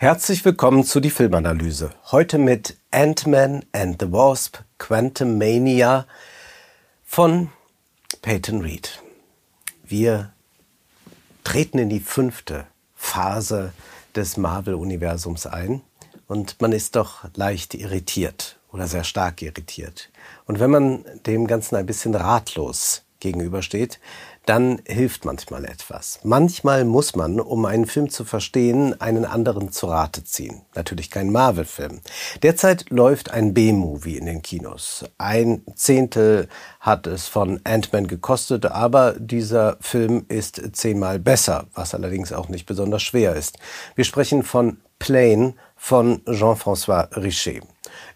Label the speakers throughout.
Speaker 1: Herzlich willkommen zu die Filmanalyse. Heute mit Ant-Man and the Wasp Quantum Mania von Peyton Reed. Wir treten in die fünfte Phase des Marvel-Universums ein und man ist doch leicht irritiert oder sehr stark irritiert. Und wenn man dem Ganzen ein bisschen ratlos gegenübersteht, dann hilft manchmal etwas. Manchmal muss man, um einen Film zu verstehen, einen anderen zu Rate ziehen. Natürlich kein Marvel-Film. Derzeit läuft ein B-Movie in den Kinos. Ein Zehntel hat es von Ant-Man gekostet, aber dieser Film ist zehnmal besser, was allerdings auch nicht besonders schwer ist. Wir sprechen von Plane von Jean-François Richer.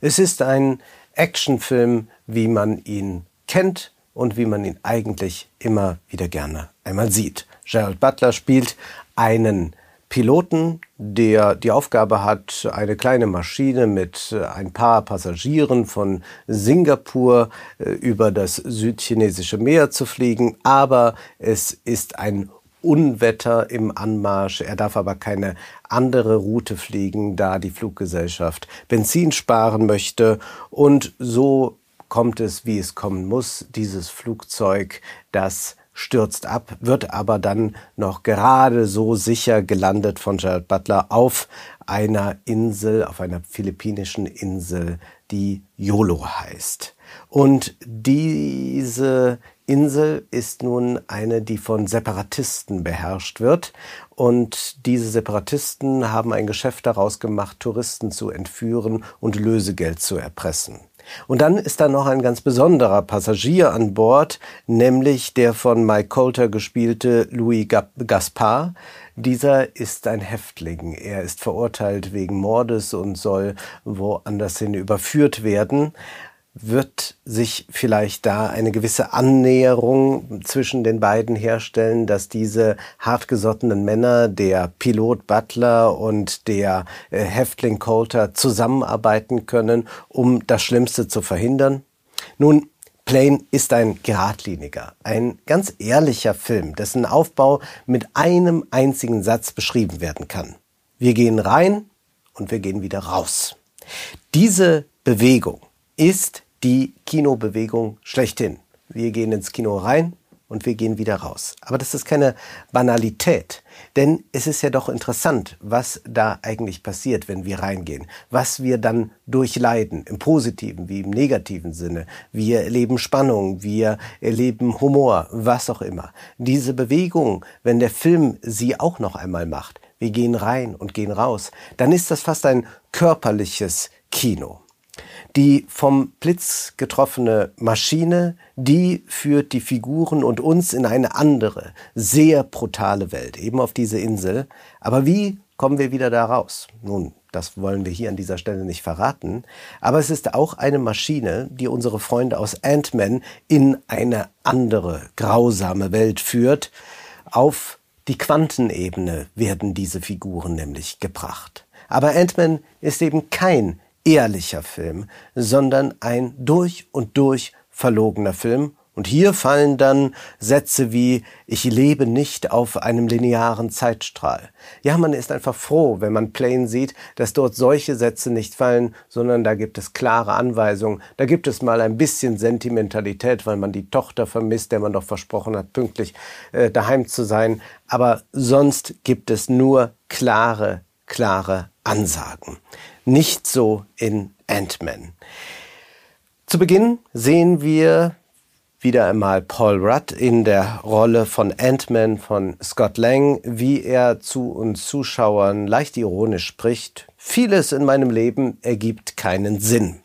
Speaker 1: Es ist ein Actionfilm, wie man ihn kennt, und wie man ihn eigentlich immer wieder gerne einmal sieht. Gerald Butler spielt einen Piloten, der die Aufgabe hat, eine kleine Maschine mit ein paar Passagieren von Singapur äh, über das südchinesische Meer zu fliegen, aber es ist ein Unwetter im Anmarsch. Er darf aber keine andere Route fliegen, da die Fluggesellschaft Benzin sparen möchte. Und so kommt es, wie es kommen muss. Dieses Flugzeug, das stürzt ab, wird aber dann noch gerade so sicher gelandet von Gerald Butler auf einer Insel, auf einer philippinischen Insel, die YOLO heißt. Und diese Insel ist nun eine, die von Separatisten beherrscht wird. Und diese Separatisten haben ein Geschäft daraus gemacht, Touristen zu entführen und Lösegeld zu erpressen. Und dann ist da noch ein ganz besonderer Passagier an Bord, nämlich der von Mike Coulter gespielte Louis Gaspard. Dieser ist ein Häftling. Er ist verurteilt wegen Mordes und soll woanders hin überführt werden wird sich vielleicht da eine gewisse Annäherung zwischen den beiden herstellen, dass diese hartgesottenen Männer, der Pilot Butler und der äh, Häftling Coulter zusammenarbeiten können, um das Schlimmste zu verhindern? Nun, Plane ist ein geradliniger, ein ganz ehrlicher Film, dessen Aufbau mit einem einzigen Satz beschrieben werden kann. Wir gehen rein und wir gehen wieder raus. Diese Bewegung ist die Kinobewegung schlechthin. Wir gehen ins Kino rein und wir gehen wieder raus. Aber das ist keine Banalität, denn es ist ja doch interessant, was da eigentlich passiert, wenn wir reingehen, was wir dann durchleiden, im positiven wie im negativen Sinne. Wir erleben Spannung, wir erleben Humor, was auch immer. Diese Bewegung, wenn der Film sie auch noch einmal macht, wir gehen rein und gehen raus, dann ist das fast ein körperliches Kino. Die vom Blitz getroffene Maschine, die führt die Figuren und uns in eine andere, sehr brutale Welt, eben auf diese Insel. Aber wie kommen wir wieder da raus? Nun, das wollen wir hier an dieser Stelle nicht verraten. Aber es ist auch eine Maschine, die unsere Freunde aus Ant-Man in eine andere, grausame Welt führt. Auf die Quantenebene werden diese Figuren nämlich gebracht. Aber Ant-Man ist eben kein ehrlicher Film, sondern ein durch und durch verlogener Film. Und hier fallen dann Sätze wie Ich lebe nicht auf einem linearen Zeitstrahl. Ja, man ist einfach froh, wenn man Plane sieht, dass dort solche Sätze nicht fallen, sondern da gibt es klare Anweisungen. Da gibt es mal ein bisschen Sentimentalität, weil man die Tochter vermisst, der man doch versprochen hat, pünktlich äh, daheim zu sein. Aber sonst gibt es nur klare, klare Ansagen. Nicht so in Ant-Man. Zu Beginn sehen wir wieder einmal Paul Rudd in der Rolle von Ant-Man von Scott Lang, wie er zu uns Zuschauern leicht ironisch spricht. Vieles in meinem Leben ergibt keinen Sinn.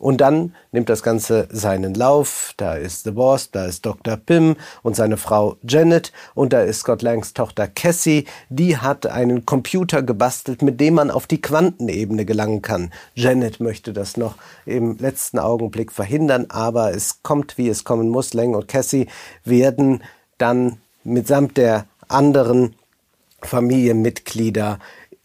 Speaker 1: Und dann nimmt das Ganze seinen Lauf. Da ist The Boss, da ist Dr. Pym und seine Frau Janet und da ist Scott Langs Tochter Cassie. Die hat einen Computer gebastelt, mit dem man auf die Quantenebene gelangen kann. Janet möchte das noch im letzten Augenblick verhindern, aber es kommt, wie es kommen muss. Lang und Cassie werden dann mitsamt der anderen Familienmitglieder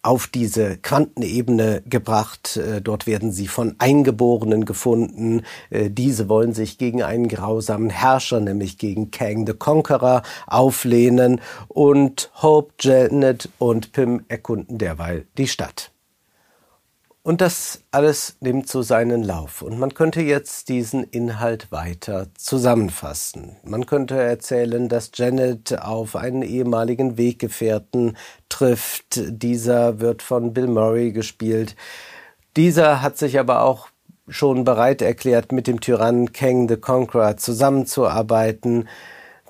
Speaker 1: auf diese Quantenebene gebracht. Äh, dort werden sie von Eingeborenen gefunden. Äh, diese wollen sich gegen einen grausamen Herrscher, nämlich gegen Kang the Conqueror, auflehnen. Und Hope, Janet und Pym erkunden derweil die Stadt. Und das alles nimmt so seinen Lauf. Und man könnte jetzt diesen Inhalt weiter zusammenfassen. Man könnte erzählen, dass Janet auf einen ehemaligen Weggefährten trifft. Dieser wird von Bill Murray gespielt. Dieser hat sich aber auch schon bereit erklärt, mit dem Tyrannen Kang the Conqueror zusammenzuarbeiten.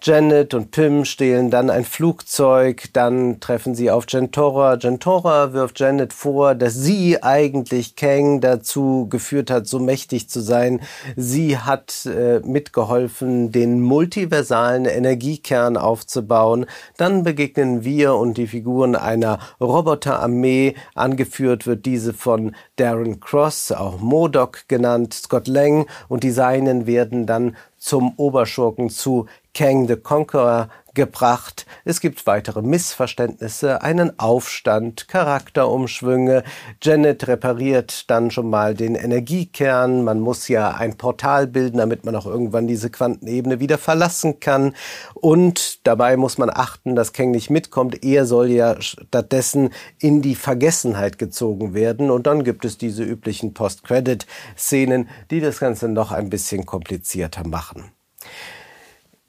Speaker 1: Janet und Pym stehlen dann ein Flugzeug, dann treffen sie auf Gentora. Gentora wirft Janet vor, dass sie eigentlich Kang dazu geführt hat, so mächtig zu sein. Sie hat äh, mitgeholfen, den multiversalen Energiekern aufzubauen. Dann begegnen wir und die Figuren einer Roboterarmee. Angeführt wird diese von Darren Cross, auch Modoc genannt, Scott Lang und die Seinen werden dann zum Oberschurken zu Kang the Conqueror gebracht. Es gibt weitere Missverständnisse, einen Aufstand, Charakterumschwünge. Janet repariert dann schon mal den Energiekern. Man muss ja ein Portal bilden, damit man auch irgendwann diese Quantenebene wieder verlassen kann. Und dabei muss man achten, dass Kang nicht mitkommt. Er soll ja stattdessen in die Vergessenheit gezogen werden. Und dann gibt es diese üblichen Post-Credit-Szenen, die das Ganze noch ein bisschen komplizierter machen.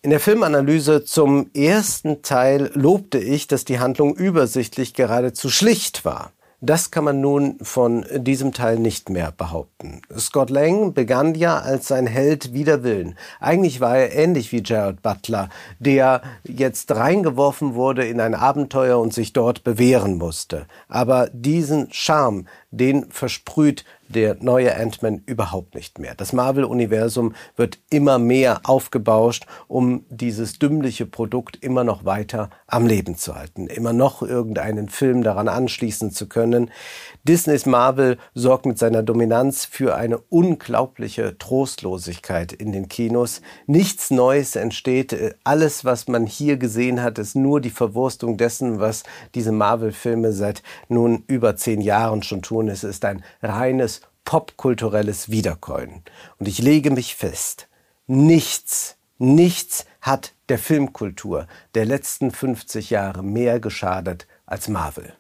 Speaker 1: In der Filmanalyse zum ersten Teil lobte ich, dass die Handlung übersichtlich geradezu schlicht war. Das kann man nun von diesem Teil nicht mehr behaupten. Scott Lang begann ja als sein Held wider Willen. Eigentlich war er ähnlich wie Jared Butler, der jetzt reingeworfen wurde in ein Abenteuer und sich dort bewähren musste. Aber diesen Charme, den versprüht der neue Ant-Man überhaupt nicht mehr. Das Marvel-Universum wird immer mehr aufgebauscht, um dieses dümmliche Produkt immer noch weiter am Leben zu halten, immer noch irgendeinen Film daran anschließen zu können. Disneys Marvel sorgt mit seiner Dominanz für eine unglaubliche Trostlosigkeit in den Kinos. Nichts Neues entsteht. Alles, was man hier gesehen hat, ist nur die Verwurstung dessen, was diese Marvel-Filme seit nun über zehn Jahren schon tun. Es ist ein reines popkulturelles Wiederkäuen. Und ich lege mich fest, nichts, nichts hat der Filmkultur der letzten 50 Jahre mehr geschadet als Marvel.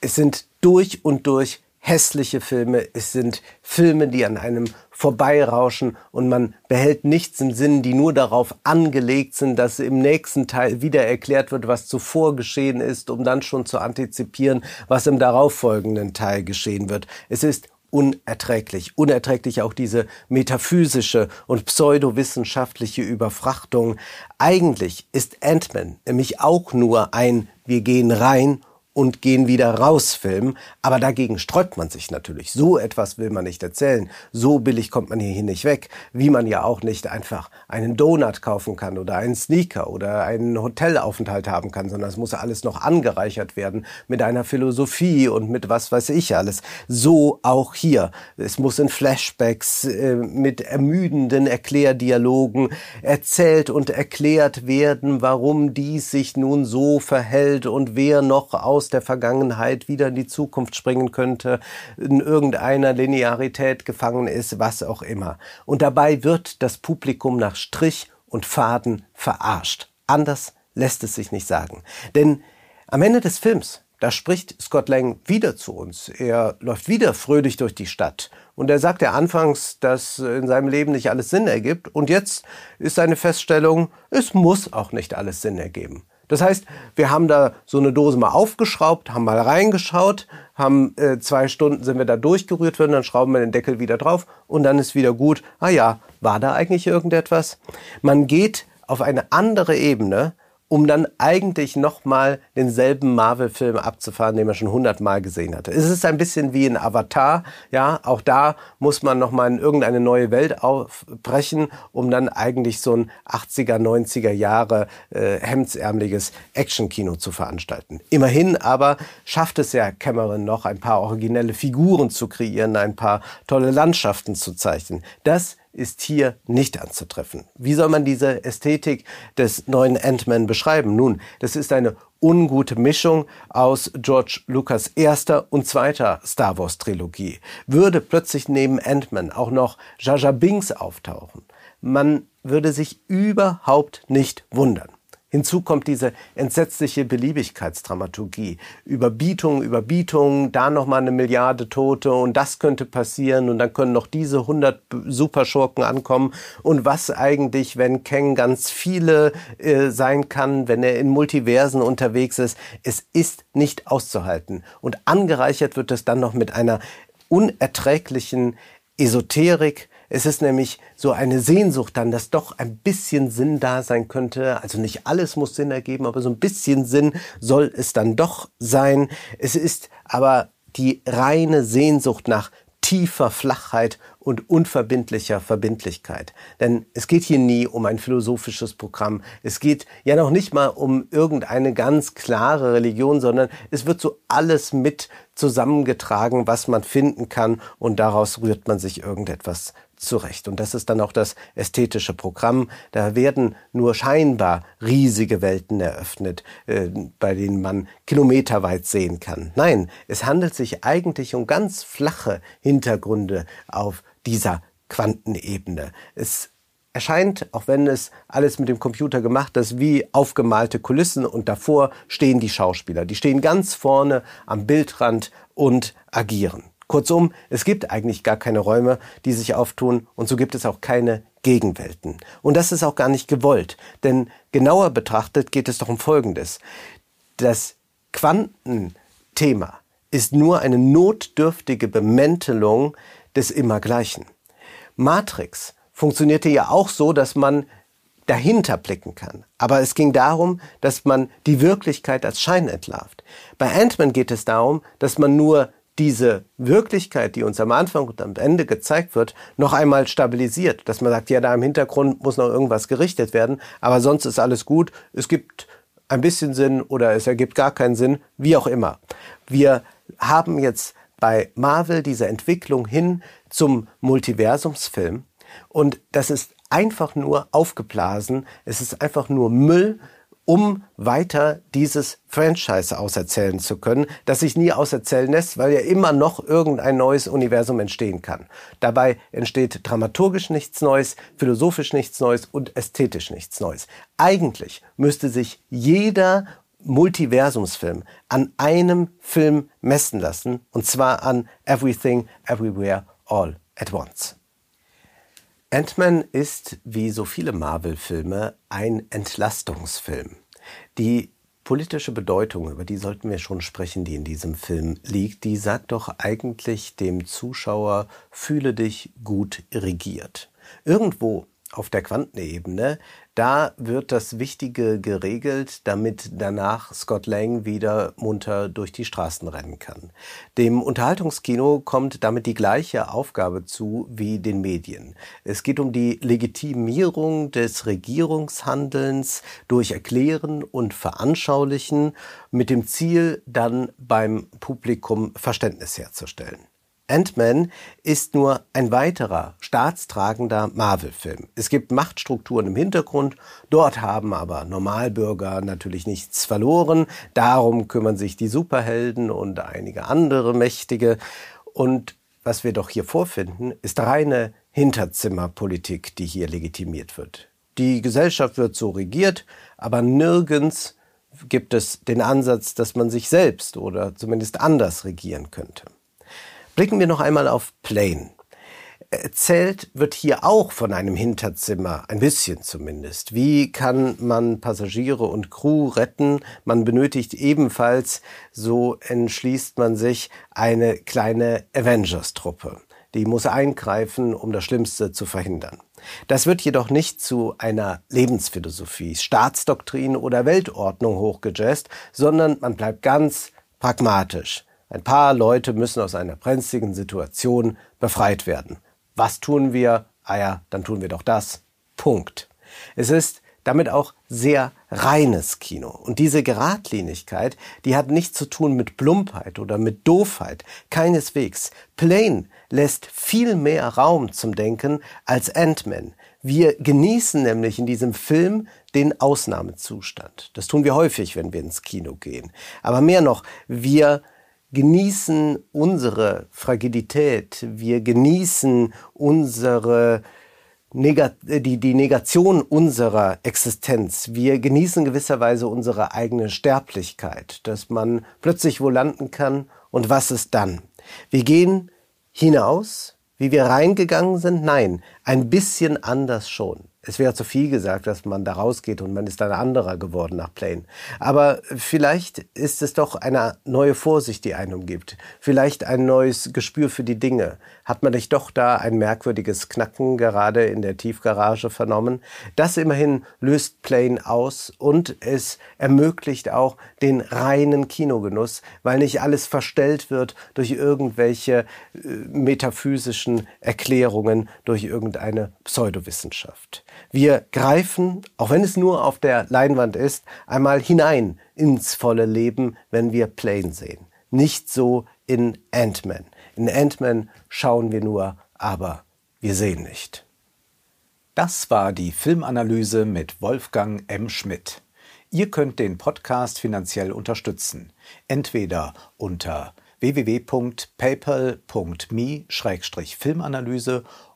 Speaker 1: Es sind durch und durch hässliche Filme, es sind Filme, die an einem vorbeirauschen und man behält nichts im Sinn, die nur darauf angelegt sind, dass im nächsten Teil wieder erklärt wird, was zuvor geschehen ist, um dann schon zu antizipieren, was im darauffolgenden Teil geschehen wird. Es ist unerträglich. Unerträglich auch diese metaphysische und pseudowissenschaftliche Überfrachtung. Eigentlich ist Ant-Man nämlich auch nur ein Wir gehen rein und gehen wieder raus Film. Aber dagegen sträubt man sich natürlich. So etwas will man nicht erzählen. So billig kommt man hier nicht weg. Wie man ja auch nicht einfach einen Donut kaufen kann oder einen Sneaker oder einen Hotelaufenthalt haben kann, sondern es muss alles noch angereichert werden mit einer Philosophie und mit was weiß ich alles. So auch hier. Es muss in Flashbacks äh, mit ermüdenden Erklärdialogen erzählt und erklärt werden, warum dies sich nun so verhält und wer noch aus der Vergangenheit wieder in die Zukunft springen könnte, in irgendeiner Linearität gefangen ist, was auch immer. Und dabei wird das Publikum nach Strich und Faden verarscht. Anders lässt es sich nicht sagen. Denn am Ende des Films, da spricht Scott Lang wieder zu uns. Er läuft wieder fröhlich durch die Stadt. Und er sagt ja anfangs, dass in seinem Leben nicht alles Sinn ergibt. Und jetzt ist seine Feststellung, es muss auch nicht alles Sinn ergeben. Das heißt, wir haben da so eine Dose mal aufgeschraubt, haben mal reingeschaut, haben äh, zwei Stunden sind wir da durchgerührt worden, dann schrauben wir den Deckel wieder drauf und dann ist wieder gut. Ah ja, war da eigentlich irgendetwas? Man geht auf eine andere Ebene um dann eigentlich nochmal denselben Marvel-Film abzufahren, den man schon hundertmal gesehen hatte. Es ist ein bisschen wie ein Avatar, ja, auch da muss man nochmal in irgendeine neue Welt aufbrechen, um dann eigentlich so ein 80er, 90er Jahre äh, hemdsärmeliges Actionkino zu veranstalten. Immerhin aber schafft es ja Cameron noch, ein paar originelle Figuren zu kreieren, ein paar tolle Landschaften zu zeichnen. Das ist hier nicht anzutreffen. Wie soll man diese Ästhetik des neuen Ant-Man beschreiben? Nun, das ist eine ungute Mischung aus George Lucas erster und zweiter Star Wars Trilogie. Würde plötzlich neben Ant-Man auch noch Jaja Binks auftauchen, man würde sich überhaupt nicht wundern. Hinzu kommt diese entsetzliche Beliebigkeitsdramaturgie. Überbietung, Überbietung, da nochmal eine Milliarde Tote und das könnte passieren und dann können noch diese 100 Superschurken ankommen. Und was eigentlich, wenn Kang ganz viele äh, sein kann, wenn er in Multiversen unterwegs ist? Es ist nicht auszuhalten. Und angereichert wird es dann noch mit einer unerträglichen Esoterik, es ist nämlich so eine Sehnsucht dann, dass doch ein bisschen Sinn da sein könnte. Also nicht alles muss Sinn ergeben, aber so ein bisschen Sinn soll es dann doch sein. Es ist aber die reine Sehnsucht nach tiefer Flachheit und unverbindlicher Verbindlichkeit. Denn es geht hier nie um ein philosophisches Programm. Es geht ja noch nicht mal um irgendeine ganz klare Religion, sondern es wird so alles mit zusammengetragen, was man finden kann und daraus rührt man sich irgendetwas zurecht. Und das ist dann auch das ästhetische Programm. Da werden nur scheinbar riesige Welten eröffnet, äh, bei denen man kilometerweit sehen kann. Nein, es handelt sich eigentlich um ganz flache Hintergründe auf dieser Quantenebene. Es erscheint, auch wenn es alles mit dem Computer gemacht ist, wie aufgemalte Kulissen und davor stehen die Schauspieler. Die stehen ganz vorne am Bildrand und agieren. Kurzum, es gibt eigentlich gar keine Räume, die sich auftun und so gibt es auch keine Gegenwelten. Und das ist auch gar nicht gewollt, denn genauer betrachtet geht es doch um Folgendes. Das Quantenthema ist nur eine notdürftige Bemäntelung des Immergleichen. Matrix funktionierte ja auch so, dass man dahinter blicken kann. Aber es ging darum, dass man die Wirklichkeit als Schein entlarvt. Bei Ant-Man geht es darum, dass man nur diese Wirklichkeit, die uns am Anfang und am Ende gezeigt wird, noch einmal stabilisiert. Dass man sagt, ja, da im Hintergrund muss noch irgendwas gerichtet werden, aber sonst ist alles gut. Es gibt ein bisschen Sinn oder es ergibt gar keinen Sinn, wie auch immer. Wir haben jetzt bei Marvel diese Entwicklung hin zum Multiversumsfilm und das ist einfach nur aufgeblasen. Es ist einfach nur Müll, um weiter dieses Franchise auserzählen zu können, das sich nie auserzählen lässt, weil ja immer noch irgendein neues Universum entstehen kann. Dabei entsteht dramaturgisch nichts Neues, philosophisch nichts Neues und ästhetisch nichts Neues. Eigentlich müsste sich jeder Multiversumsfilm an einem Film messen lassen, und zwar an Everything, Everywhere, All at Once. Ant-Man ist, wie so viele Marvel-Filme, ein Entlastungsfilm. Die politische Bedeutung, über die sollten wir schon sprechen, die in diesem Film liegt, die sagt doch eigentlich dem Zuschauer, fühle dich gut regiert. Irgendwo auf der Quantenebene da wird das Wichtige geregelt, damit danach Scott Lang wieder munter durch die Straßen rennen kann. Dem Unterhaltungskino kommt damit die gleiche Aufgabe zu wie den Medien. Es geht um die Legitimierung des Regierungshandelns durch Erklären und Veranschaulichen mit dem Ziel, dann beim Publikum Verständnis herzustellen. Ant-Man ist nur ein weiterer staatstragender Marvel-Film. Es gibt Machtstrukturen im Hintergrund, dort haben aber Normalbürger natürlich nichts verloren. Darum kümmern sich die Superhelden und einige andere Mächtige. Und was wir doch hier vorfinden, ist reine Hinterzimmerpolitik, die hier legitimiert wird. Die Gesellschaft wird so regiert, aber nirgends gibt es den Ansatz, dass man sich selbst oder zumindest anders regieren könnte. Blicken wir noch einmal auf Plane. Erzählt wird hier auch von einem Hinterzimmer, ein bisschen zumindest. Wie kann man Passagiere und Crew retten? Man benötigt ebenfalls, so entschließt man sich, eine kleine Avengers-Truppe. Die muss eingreifen, um das Schlimmste zu verhindern. Das wird jedoch nicht zu einer Lebensphilosophie, Staatsdoktrin oder Weltordnung hochgejazzt, sondern man bleibt ganz pragmatisch. Ein paar Leute müssen aus einer brenzligen Situation befreit werden. Was tun wir? Ah ja, dann tun wir doch das. Punkt. Es ist damit auch sehr reines Kino. Und diese Geradlinigkeit, die hat nichts zu tun mit Plumpheit oder mit Doofheit. Keineswegs. Plane lässt viel mehr Raum zum Denken als Ant-Man. Wir genießen nämlich in diesem Film den Ausnahmezustand. Das tun wir häufig, wenn wir ins Kino gehen. Aber mehr noch, wir genießen unsere Fragilität, wir genießen unsere die, die Negation unserer Existenz. Wir genießen gewisserweise unsere eigene Sterblichkeit, dass man plötzlich wo landen kann und was ist dann? Wir gehen hinaus, wie wir reingegangen sind? Nein, ein bisschen anders schon. Es wäre zu viel gesagt, dass man da rausgeht und man ist ein anderer geworden nach Plane. Aber vielleicht ist es doch eine neue Vorsicht, die einen umgibt. Vielleicht ein neues Gespür für die Dinge. Hat man nicht doch da ein merkwürdiges Knacken gerade in der Tiefgarage vernommen? Das immerhin löst Plane aus und es ermöglicht auch den reinen Kinogenuss, weil nicht alles verstellt wird durch irgendwelche äh, metaphysischen Erklärungen, durch irgendeine Pseudowissenschaft. Wir greifen, auch wenn es nur auf der Leinwand ist, einmal hinein ins volle Leben, wenn wir Plane sehen. Nicht so in Ant-Man. In Ant-Man schauen wir nur, aber wir sehen nicht.
Speaker 2: Das war die Filmanalyse mit Wolfgang M. Schmidt. Ihr könnt den Podcast finanziell unterstützen. Entweder unter www.paypal.me-filmanalyse